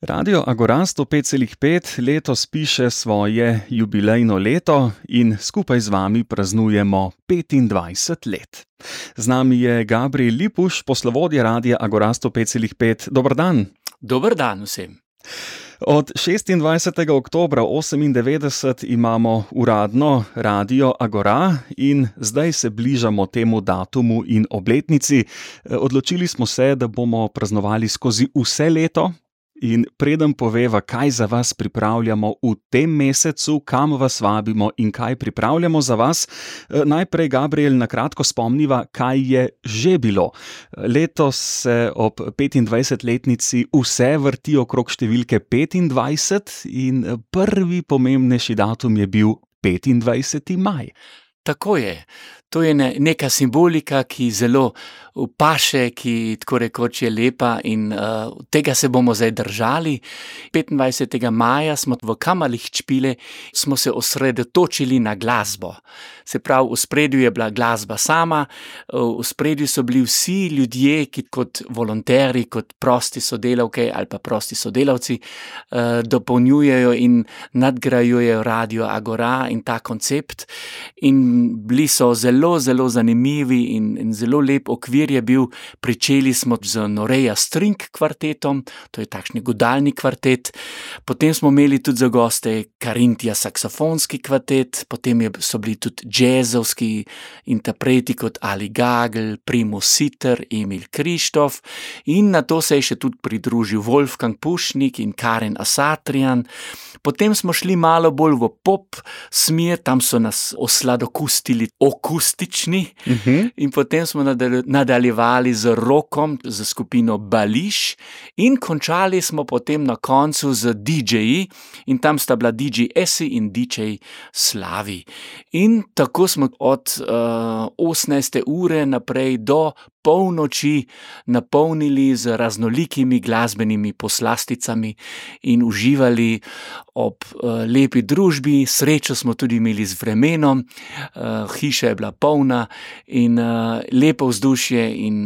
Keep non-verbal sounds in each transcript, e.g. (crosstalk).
Radio Agora 105,5 letos piše svoje jubilejno leto in skupaj z vami praznujemo 25 let. Z nami je Gabriel Lipuš, poslovodje Radia Agora 105,5. Dobr dan. Dobr dan vsem. Od 26. oktobra 1998 imamo uradno radio Agora in zdaj se bližamo temu datumu in obletnici. Odločili smo se, da bomo praznovali skozi vse leto, In preden poveva, kaj za vas pripravljamo v tem mesecu, kam vas vabimo in kaj pripravljamo za vas, eh, najprej Gabriel na kratko spomniva, kaj je že bilo. Letos se ob 25-letnici vse vrti okrog številke 25 in prvi pomembnejši datum je bil 25. maj. Tako je. To je ne, neka simbolika, ki zelo paše, ki tako rekoč je lepa in uh, tega se bomo zdaj držali. 25. maja smo v kamalih čpile, smo se osredotočili na glasbo. Se pravi, v spredju je bila glasba sama, v spredju so bili vsi ljudje, ki kot volonteri, kot prosti sodelavke ali pa prosti sodelavci uh, dopolnjujejo in nadgrajujejo radio Agora in ta koncept. In bili so zelo zelo, zanimivi in, in zelo lep okvir je bil. Pričeli smo z Noreja String kvartetom, to je takšni godalni kvartet, potem smo imeli tudi za goste Karintija saksofonski kvartet, potem so bili tudi jazzovski interpreti kot Ali Gagel, Primo Sitter, Emil Krištof in na to se je še tudi pridružil Wolfgang Pušnik in Karen Asatrian. Potem smo šli malo bolj v pop smer, tam so nas osladokustili okus akustični, uh mhm. -huh. in potem smo nadaljevali z rokom, z skupino Bališ, in končali smo potem na koncu z DJ-ji, in tam sta bila DJ Esi in DJ Slavi. In tako smo od uh, 18. ure naprej do polnoči napolnili z raznolikimi glasbenimi poslasticami in uživali ob uh, lepi družbi. Srečo smo tudi imeli z vremenom, uh, hiša je bila polna in uh, lepo vzdušje in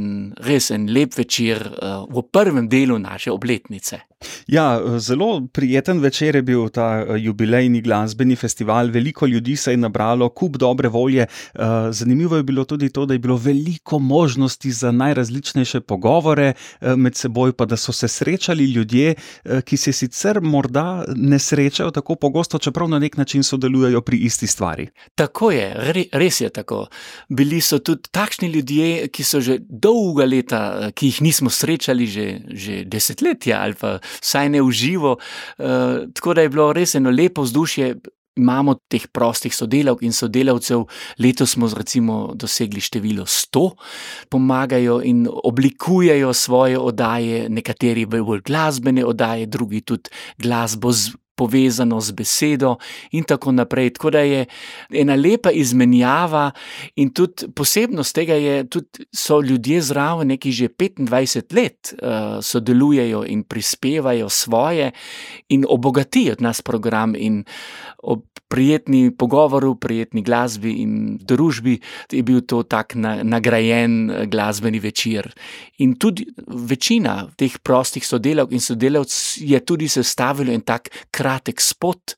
res en lep večer v prvem delu naše obletnice. Ja, zelo prijeten večer je bil ta jubilejni glasbeni festival. Veliko ljudi se je nabralo, kup dobre volje. Zanimivo je bilo tudi to, da je bilo veliko možnosti za najrazličnejše pogovore eh, med seboj, pa da so se srečali ljudje, eh, ki se sicer morda ne srečajo tako pogosto, čeprav na nek način sodelujejo pri isti stvari. Tako je, re, res je tako. Bili so tudi takšni ljudje, ki so že dolga leta, eh, ki jih nismo srečali, že, že desetletja ali pa vsaj ne uživo. Uh, tako da je bilo res eno lepo vzdušje, imamo teh prostih sodelavk in sodelavcev, letos smo recimo dosegli število 100, pomagajo in oblikujejo svoje oddaje, nekateri bolj glasbene oddaje, drugi tudi glasbo z povezano z besedo, in tako naprej. Tako da je ena lepa izmenjava, in tudi posebnost tega je, da so ljudje zraven, ki že 25 let uh, sodelujejo in prispevajo svoje in obogatijo nas program. In ob prijetni pogovoru, prijetni glasbi in družbi je bil to tak na, nagrajen eh, glasbeni večer. In tudi večina teh prostih sodelavk in sodelavcev je tudi sestavila en tak kraj kratek spot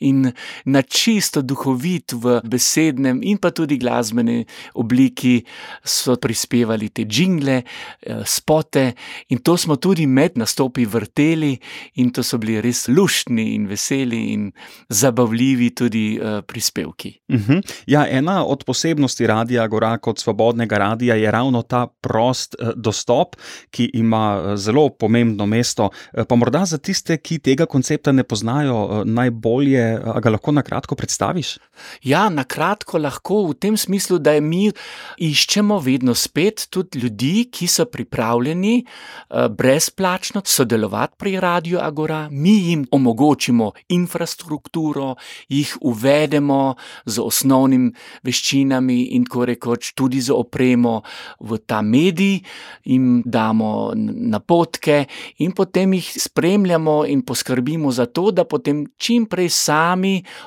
in na čisto duhovit v besednem in pa tudi glasbeni obliki so prispevali te jingle, eh, spote in to smo tudi med nastopi vrteli in to so bili res luštni in veseli in zabavljivi tudi uh, prispevki. Uh mhm. -huh. Ja, ena od posebnosti Radia Gora kot svobodnega radia je ravno ta prost uh, dostop, ki ima zelo pomembno mesto. Pa morda za tiste, ki tega koncepta ne poznajo najbolje, a ga lahko na kratko predstaviš? Ja, na kratko lahko v tem smislu, da mi iščemo vedno spet tudi ljudi, ki so pripravljeni uh, brezplačno sodelovati pri Radio Agora. Mi jim omogočimo infrastrukturo, jih uvedemo z osnovnimi veščinami in tako rekoč tudi z opremo v ta medij, jim damo napotke in potem jih spremljamo in poskrbimo za to, da potem čim prej sami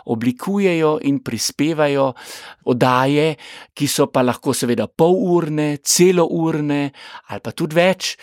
oblikujejo in prispevajo oddaje, ki so pa lahko seveda polurne, celourne ali pa tudi več.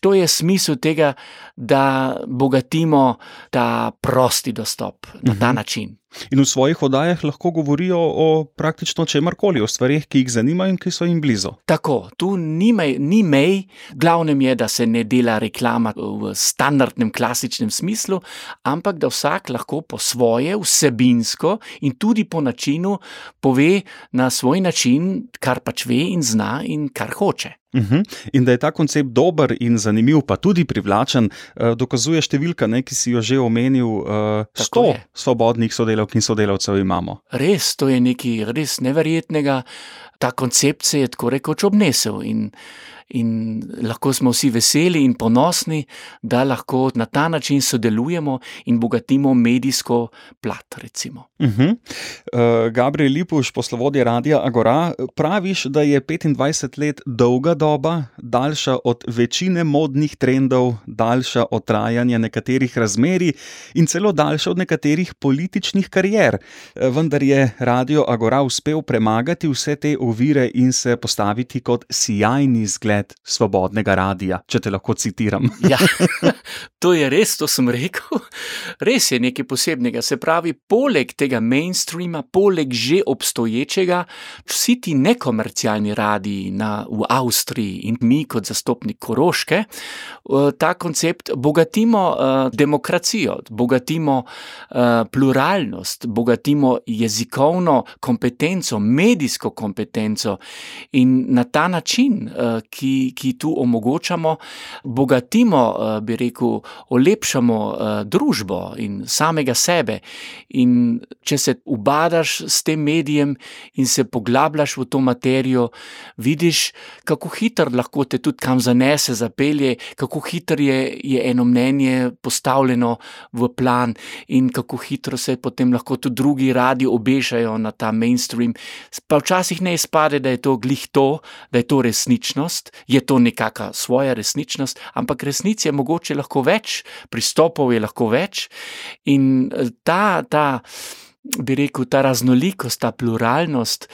To je smisel tega, da bogatimo ta prosti dostop na ta način. In v svojih oddajah lahko govorijo o praktično čemarkoli, o stvarih, ki jih zanimajo in ki so jim blizu. Tako, tu ni, mej, ni mej, glavnem je, da se ne dela reklama v standardnem, klasičnem smislu, ampak da vsak lahko po svoje, vsebinsko in tudi po načinu pove na svoj način, kar pač ve in zna in kar hoče. Uhum. In da je ta koncept dober in zanimiv, pa tudi privlačen, eh, dokazuje številka, ne, ki si jo že omenil. Tako Sto svobodnih sodelavk in sodelavcev imamo. Res, to je nekaj res neverjetnega. Ta koncept se je tako rekoč obnesel in, in lahko smo vsi veseli in ponosni, da lahko na ta način sodelujemo in bogatimo medijsko plat. Recimo. Uhum. Uh, Gabriel Lipuš, poslovodje Radia Agora, praviš, da je 25 let dolga doba, daljša od večine modnih trendov, daljša od trajanja nekaterih razmerij in celo daljša od nekaterih političnih karier. Eh, Vendar je Radio Agora uspel premagati vse te ovire in se postaviti kot sijajni zgled svobodnega radia, če te lahko citiram. (laughs) Ja, (laughs) to je res, to sem rekel. Res je nekaj posebnega. Se pravi, poleg tega mainstreama, poleg že obstoječega, vsi ti nekomercialni radiji na, v Avstriji in mi kot zastopnik Koroške, eh, ta koncept bogatimo uh, demokracijo, bogatimo uh, pluralnost, bogatimo jezikovno kompetenco, medijsko kompetenco in na ta način, uh, ki, ki tu omogočamo, bogatimo, uh, bi rekel, olepšamo uh, družbo in samega sebe. In če se ubadaš s tem medijem in se poglabljaš v to materijo, vidiš, kako hitro lahko te tudi kam zanese, zapelje, kako hitro je, je eno mnenje postavljeno v plan in kako hitro se potem lahko tudi drugi radi obešajo na ta mainstream. Pa včasih ne izpade, da je to glih to, da je to resničnost, je to nekakšna svoja resničnost, ampak resnic je mogoče lahko več, pristopov je lahko več in eh, ta, ta bi rekel, ta raznolikost, ta pluralnost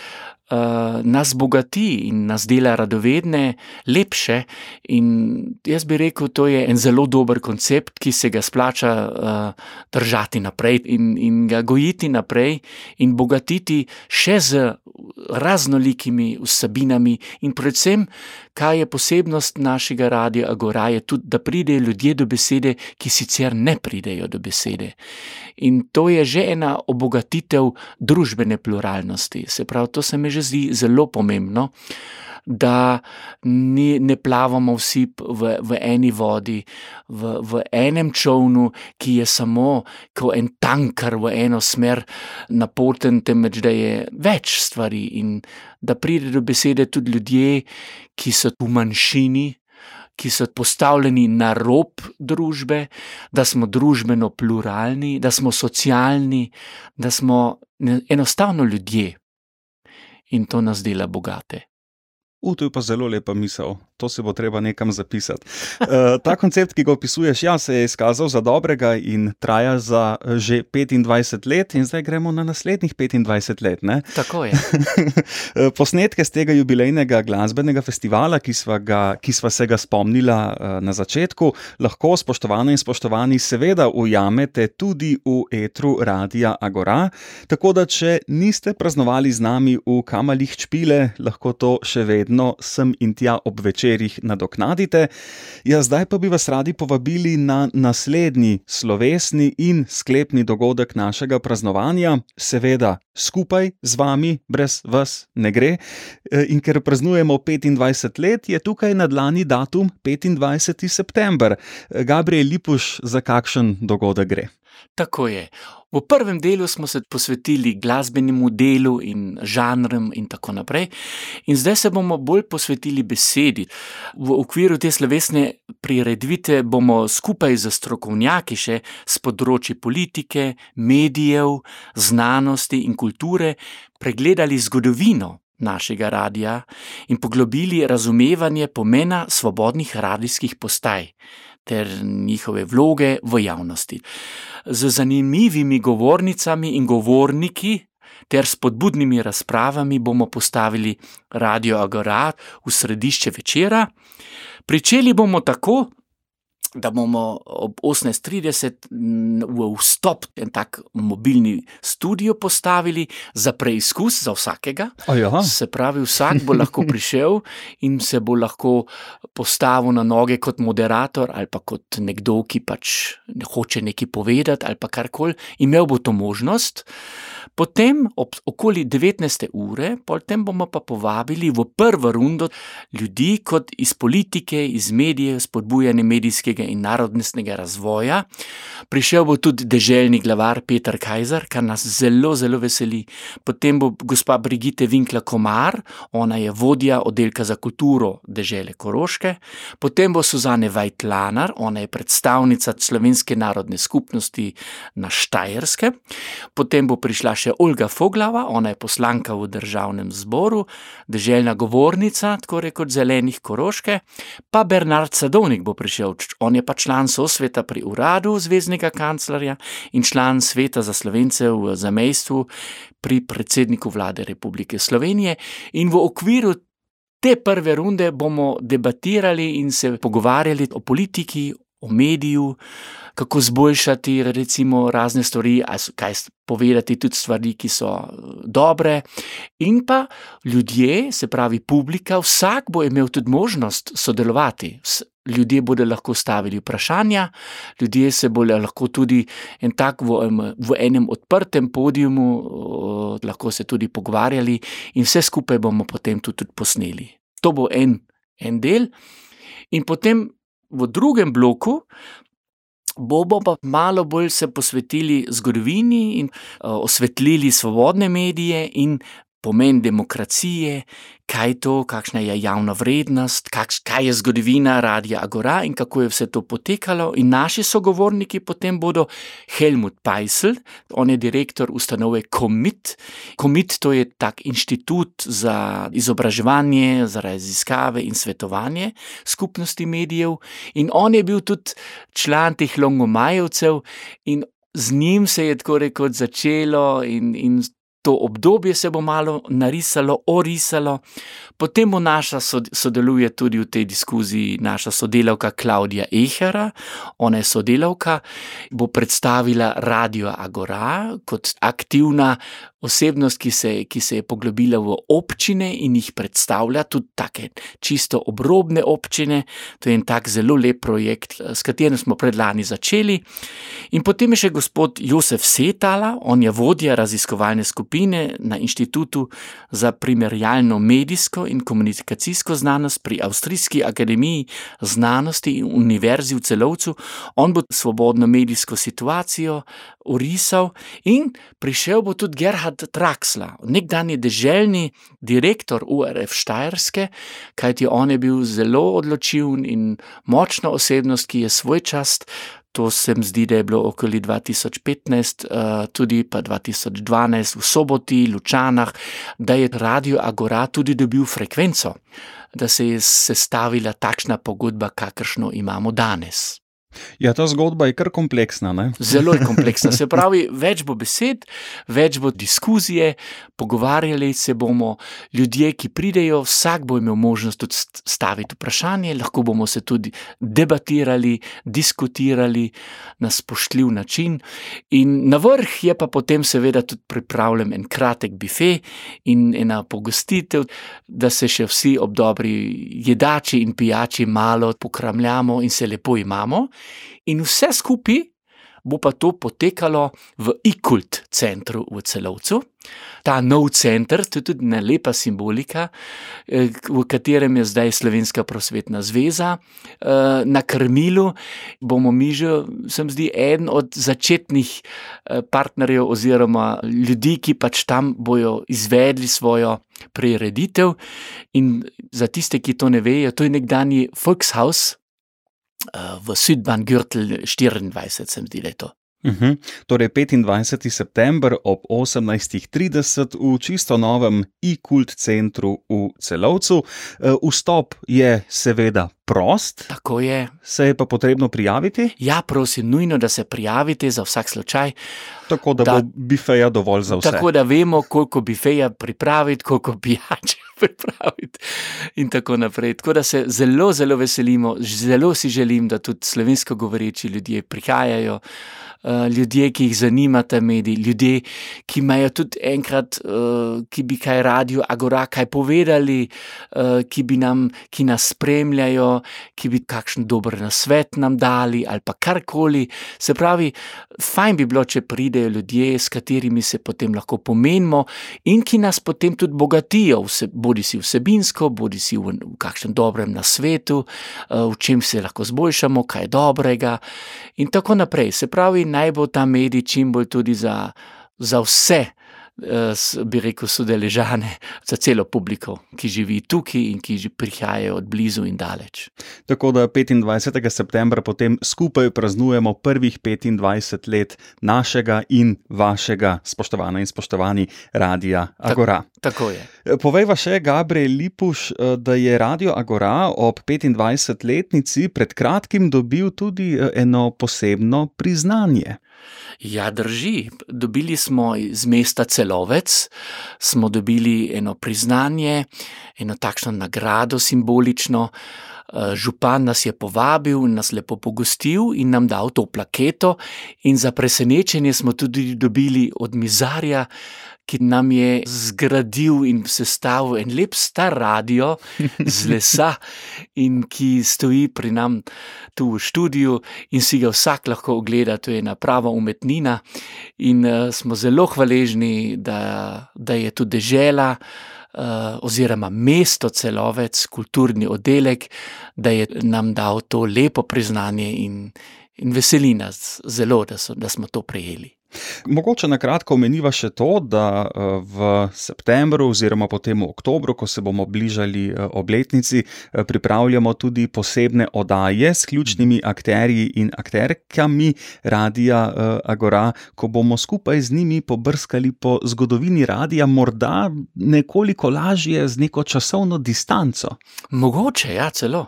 uh, nas bogati in nas dela radovedne, lepše. In jaz bi rekel, to je en zelo dober koncept, ki se ga splača uh, držati naprej in, in ga gojiti naprej in bogatiti še z raznolikimi vsebinami in predvsem. Kaj je posebnost našega radia Agora, je tudi, da pridejo ljudje do besede, ki sicer ne pridejo do besede. In to je že ena obogatitev družbene pluralnosti. Se pravi, to se mi že zdi zelo pomembno, da ni, ne plavamo vsi v, v eni vodi, v, v enem čovnu, ki je samo kot en tankar v eno smer napoten, temveč da je več stvari in da pride do besede tudi ljudje, ki so v manjšini. Ki so postavljeni na rob družbe, da smo družbeno pluralni, da smo socialni, da smo enostavno ljudje. In to nas dela bogate. U, to je pa zelo lepa misel, to se bo treba nekam zapisati. Uh, ta koncept, ki ga opisuješ, ja, se je izkazal za dobrega in traja za že 25 let, in zdaj gremo na naslednjih 25 let. Ne? Tako je. (laughs) Posnetke z tega jubilejnega glasbenega festivala, ki sva, ga, ki sva se ga spomnila uh, na začetku, lahko, spoštovane in spoštovani, seveda ujamete tudi v etru Radia Agora. Tako da, če niste praznovali z nami v kamalih čpile, lahko to še vedno sem in tja ob večerjih nadoknadite. Ja, zdaj pa bi vas radi povabili na naslednji slovesni in sklepni dogodek našega praznovanja, seveda skupaj z vami, brez vas ne gre. In ker praznujemo 25 let, je tukaj na dlani datum 25. september. Gabriel Lipuš, za kakšen dogodek gre? Tako je. V prvem delu smo se posvetili glasbenemu delu in žanrom, in tako naprej, in zdaj se bomo bolj posvetili besedi. V okviru te slovesne prireditve bomo skupaj z strokovnjaki še z področji politike, medijev, znanosti in kulture pregledali zgodovino. Našega radia in poglobili razumevanje pomena svobodnih radijskih postaj ter njihove vloge v javnosti. Z zanimivimi govornicami in govorniki ter spodbudnimi razpravami bomo postavili Radio Agora v središče večera. Pričeli bomo tako, da bomo ob 18:30 v vstop en tak mobilni studio postavili za preizkus za vsakega. Se pravi, vsak bo lahko (laughs) prišel in se bo lahko postavil na noge kot moderator ali pa kot nekdo, ki pač hoče nekaj povedati ali pa karkoli, imel bo to možnost. Potem, ob okoli 19. ure, potem bomo pa povabili v prvo rundo ljudi, kot iz politike, iz medijev, spodbujanje medijskega in narodnostnega razvoja. Prišel bo tudi deželni glavar Peter Kajzer, kar nas zelo, zelo veseli. Potem bo gospa Brigitte Winkler Komar, ona je vodja oddelka za kulturo dežele Koroške. Potem bo Suzane Vajtlanar, ona je predstavnica slovenske narodne skupnosti na Štajerske. Potem bo prišla še Olga Foglava, ona je poslanka v državnem zboru, deželna govornica, tako rekoč zelenih Koroške. Pa Bernard Sadovnik bo prišel, on je pa član sosveta pri uradu zvezdnega kanclerja in član sveta za slovence v zamejstvu pri predsedniku vlade Republike Slovenije. In v okviru te prve runde bomo debatirali in se pogovarjali o politiki, o mediju, kako zboljšati recimo razne stvari, kaj povedati tudi stvari, ki so dobre. In pa ljudje, se pravi publika, vsak bo imel tudi možnost sodelovati. Ljudje bodo lahko stavili vprašanja, ljudje se bodo lahko tudi en tak v, v enem odprtem podiumu, lahko se tudi pogovarjali, in vse skupaj bomo potem tudi posneli. To bo en, en del, in potem v drugem bloku bomo pa malo bolj se posvetili zgodovini in osvetlili svobodne medije in pomen demokracije, kaj je to, kakšna je javna vrednost, kaj je zgodovina Radia Agora in kako je vse to potekalo. In naši sogovorniki potem bodo Helmut Peisel, on je direktor ustanove Komit. Komit to je tak inštitut za izobraževanje, za raziskave in svetovanje skupnosti medijev. In on je bil tudi član teh Longomajevcev in z njim se je tako rekoč začelo in, in to obdobje se bo malo narisalo, orisalo, potem bo naša sodeluje tudi v tej diskuziji naša sodelavka Klaudija Ehera, ona je sodelavka, bo predstavila Radio Agora kot aktivna osebnost, ki se, ki se je poglobila v občine in jih predstavlja, tudi take čisto obrobne občine. To je en tak zelo lep projekt, s katerim smo predlani začeli. In potem je še gospod Josef Setala, on je vodja raziskovalne skupine na Inštitutu za primerjalno medijsko in komunikacijsko znanost pri Avstrijski akademiji znanosti in univerzi v celovcu. On bo svobodno medijsko situacijo orisal in prišel bo tudi Gerhard. Traksla, nekdani deželni direktor URF Štajerske, kajti on je bil zelo odločiven in močna osebnost, ki je svoj čas, to se mi zdi, da je bilo okoli 2015, uh, tudi pa 2012 v Soboti, Lučanah, da je Radio Agora tudi dobil frekvenco, da se je sestavila takšna pogodba, kakršno imamo danes. Ja, ta zgodba je kar kompleksna. Ne? Zelo je kompleksna. Se (laughs) pravi, več bo besed, več bo diskuzije, pogovarjali se bomo, ljudje, ki pridejo, vsak bo imel možnost tudi staviti vprašanje, lahko bomo se tudi debatirali, diskutirali na spoštljiv način. In na vrh je pa potem seveda tudi pripravljen en kratek bife in ena pogostitev, da se še vsi ob dobri jedači in pijači malo pokramljamo in se lepo imamo. In vse skupaj bo pa to potekalo v ikult centru v celovcu. Ta nov center, to je tudi ena lepa simbolika, eh, v katerem je zdaj Slovenska prosvetna zveza. Eh, na krmilu bomo mi že, se mi zdi, eden od začetnih eh, partnerjev oziroma ljudi, ki pač tam bojo izvedli svojo prireditev. In za tiste, ki to ne vejo, to je nekdani Volkshaus, v Südbahn-Gürtel 24, se mi zdi, da Uh -huh. Torej, 25. september ob 18:30 v čisto novem e-kult centru v Celovcu. Vstop je seveda prost. Tako je. Se je pa potrebno prijaviti? Ja, prosim, nujno, da se prijavite za vsak slučaj. Tako da, da bo bifeja dovolj za vse. Tako da vemo, koliko bifeja pripraviti, koliko pijače (laughs) pripraviti in tako naprej. Tako da se zelo, zelo veselimo, zelo si želim, da tudi slovensko govoreči ljudje prihajajo. Uh, ljudje, ki jih zanima ta medij, ljudje, ki imajo tudi enkrat, uh, ki bi kaj radio, agora, kaj povedali, uh, ki bi nam, ki nas spremljajo, ki bi kakšen dober nasvet nam dali ali pa karkoli. Se pravi, fajn bi bilo, če pridejo ljudje, s katerimi se potem lahko pomenimo in ki nas potem tudi bogatijo, vse, bodi si vsebinsko, bodi si v, v kakšnem dobrem nasvetu, uh, v čem se lahko zboljšamo, kaj dobrega in tako naprej. Se pravi, naj bo ta medij čim bolj tudi za, za vse, bi rekel, sodeležane, za celo publiko, ki živi tukaj in ki prihajajo od blizu in daleč. Tako da 25. septembra potem skupaj praznujemo prvih 25 let našega in vašega, spoštovana in spoštovani, radia Agora. Tak, tako je. Povejva še, Gabriel Lipuš, da je radio Agora ob 25-letnici pred kratkim dobil tudi eno posebno priznanje. Ja, drži. Dobili smo iz mesta Celovec, smo dobili eno priznanje, eno takšno nagrado simbolično. Župan nas je povabil nas lepo pogostil in nam dal to plaketo, in za presenečenje smo tudi dobili od Mizarja, ki nam je zgradil in sestavil en lep star radio z (laughs) lesa, in ki stoji pri nam tu v studiu, in si ga vsak lahko ogleda. To je ena prava umetnina, in uh, smo zelo hvaležni, da, da je tu dežela. Uh, oziroma, mesto celovec, kulturni oddelek, da je nam dal to lepo priznanje, in, in veseli nas zelo, da, so, da smo to prejeli. Mogoče na kratko omeniva še to, da v septembru, oziroma potem v oktobru, ko se bomo bližali obletnici, pripravljamo tudi posebne oddaje s ključnimi akterji in akterkami Radia Agora, ko bomo skupaj z njimi pobrskali po zgodovini radia, morda nekoliko lažje, z neko časovno distanco. Mogoče, ja, celo.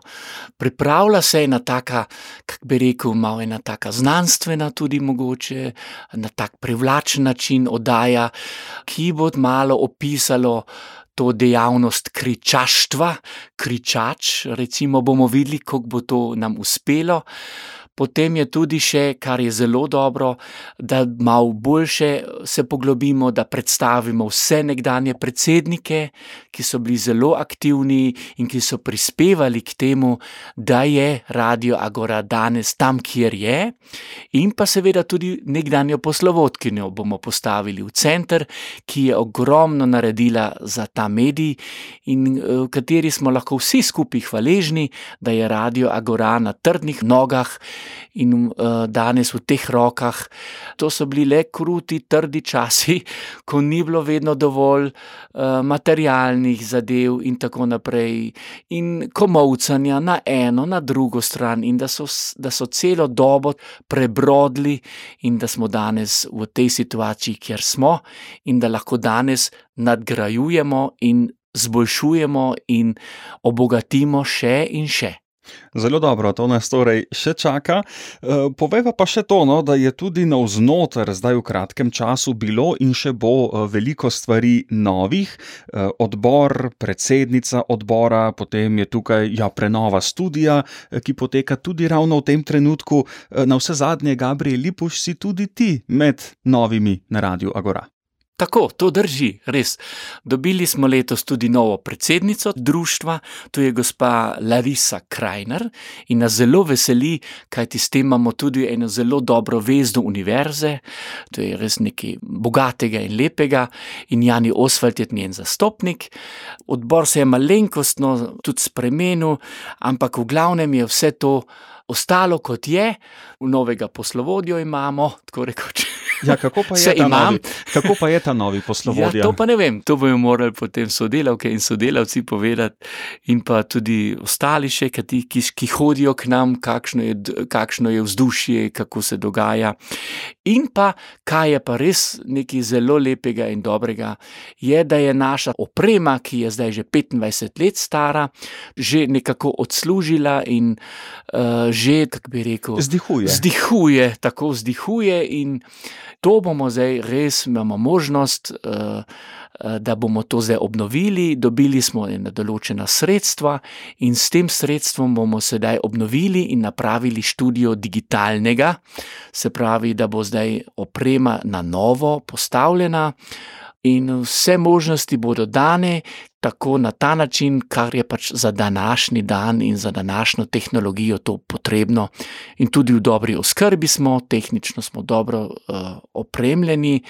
Pripravlja se ena taka, kako bi rekel, malo ena taka znanstvena, tudi mogoče tak privlačen način oddaja, ki bo malo opisalo to dejavnost kričaštva, kričač, recimo bomo videli, kako bo to nam uspelo. Potem je tudi še, kar je zelo dobro, da malo boljše se poglobimo, da predstavimo vse nekdanje predsednike, ki so bili zelo aktivni in ki so prispevali k temu, da je Radio Agora danes tam, kjer je, in pa seveda tudi nekdanjo poslovodkinjo bomo postavili v center, ki je ogromno naredila za ta medij in v kateri smo lahko vsi skupaj hvaležni, da je Radio Agora na trdnih nogah in uh, danes v teh rokah. To so bili le kruti, trdi časi, (laughs) ko ni bilo vedno dovolj uh, materialnih zadev in tako naprej, in komovcanja na eno, na drugo stran, in da so, da so celo dobo prebrodli, in da smo danes v tej situaciji, kjer smo, in da lahko danes nadgrajujemo in zboljšujemo in obogatimo še in še. Zelo dobro, to nas torej še čaka. Povejva pa še to, no, da je tudi navznoter zdaj v kratkem času bilo in še bo veliko stvari novih. Odbor, predsednica odbora, potem je tukaj ja, prenova studija, ki poteka tudi ravno v tem trenutku. Na vse zadnje, Gabriel Lipuš, si tudi ti med novimi na Radiu Agora. Tako, to drži, res. Dobili smo letos tudi novo predsednico društva, to je gospa Larisa Krajner in nas zelo veseli, kajti s tem imamo tudi eno zelo dobro vez do univerze, to je res nekaj bogatega in lepega in Jani Osvald je njen zastopnik. Odbor se je malenkostno tudi spremenil, ampak v glavnem je vse to ostalo kot je, v novega poslovodjo imamo, tako rekoč. Ja, kako, pa novi, kako pa je ta novi poslovodja? Ja, to pa ne vem, to bojo morali potem sodelavke in sodelavci povedati, in pa tudi ostali še, ki, ki, ki hodijo k nam, kakšno je, kakšno je vzdušje, kako se dogaja. In pa, kaj je pa res nekaj zelo lepega in dobrega, je, da je naša oprema, ki je zdaj že 25 let stara, že nekako odslužila in uh, že, kako bi rekel, zdihuje. Zdihuje, tako zdihuje in to bomo zdaj res, imamo možnost, uh, uh, da bomo to zdaj obnovili. Dobili smo ena določena sredstva in s tem sredstvom bomo sedaj obnovili in napravili študijo digitalnega, se pravi, da bo zdaj oprema na novo postavljena. In vse možnosti bodo dane, tako na ta način, kar je pač za današnji dan in za današnjo tehnologijo to potrebno. In tudi v dobri oskrbi smo, tehnično smo dobro uh, opremljeni.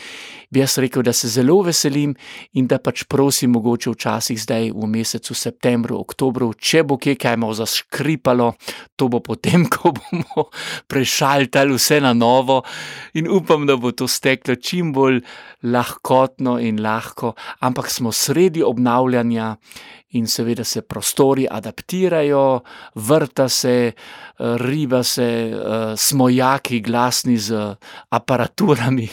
Bi jaz rekel, da se zelo veselim in da pač prosim, mogoče včasih zdaj v mesecu septembru, oktobru, če bo kje kaj malo zaškripalo, to bo potem, (laughs) ko bomo prešaltali vse na novo in upam, da bo to steklo čim bolj lahkotno in lahko, ampak smo sredi obnavljanja dogajanja, in seveda se prostori adaptirajo, vrta se, riba se, smo jaki, glasni z aparaturami.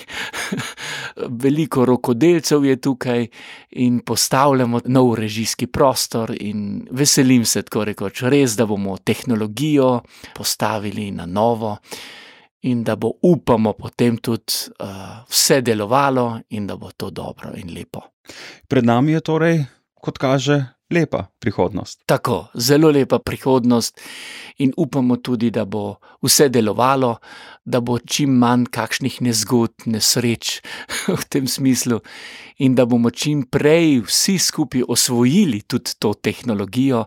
(laughs) Veliko rokodelcev je tukaj in postavljamo nov režijski prostor, veselim se, tako rekoč, res, da bomo tehnologijo postavili na novo. In da bo, upamo, potem tudi uh, vse delovalo, in da bo to dobro in lepo. Pred nami je torej kot kaže, lepa prihodnost. Tako, zelo lepa prihodnost, in upamo tudi, da bo vse delovalo, da bo čim manj kakšnih nezgod, nesreč (laughs) v tem smislu, in da bomo čim prej vsi skupaj osvojili tudi to tehnologijo.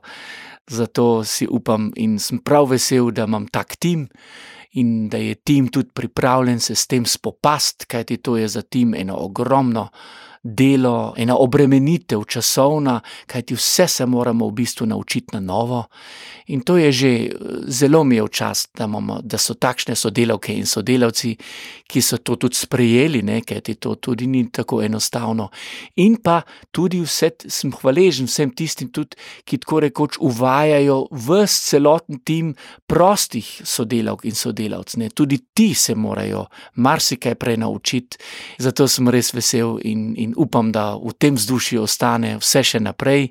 Zato si upam in sem prav vesel, da imam tak tim. In da je tim tudi pripravljen se s tem spopasti, kajti to je za tim eno ogromno delo, ena obremenitev časovna, kajti vse se moramo v bistvu naučiti na novo. In to je že zelo mi je včasih, da, da so takšne sodelavke in sodelavci, ki so to tudi sprejeli, ne, kajti to tudi ni tako enostavno. In pa tudi vse, sem hvaležen vsem tistim, tudi, ki tako rekoč uvajajo v celoten tim prostih sodelavk in sodelavcev. Tudi ti se morajo marsikaj prej naučiti, zato sem res vesel in, in upam, da v tem vzdušju ostane vse še naprej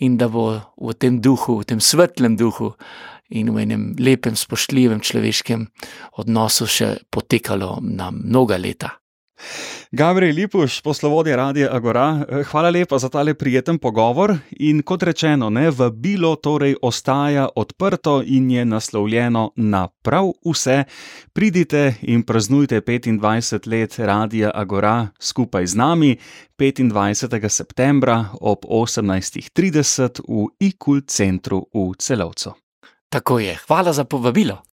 in da bo v tem duhu, v tem svetlem duhu in v enem lepem, spoštljivem človeškem odnosu še potekalo na mnoga leta. Gabriel Lipuš, poslovodje Radia Agora, hvala lepa za tale prijeten pogovor. In kot rečeno, ne, vabilo torej ostaja odprto in je naslovljeno na prav vse. Pridite in praznujte 25 let Radia Agora skupaj z nami 25. septembra ob 18.30 v IKUL centru v Celovcu. Tako je, hvala za povabilo.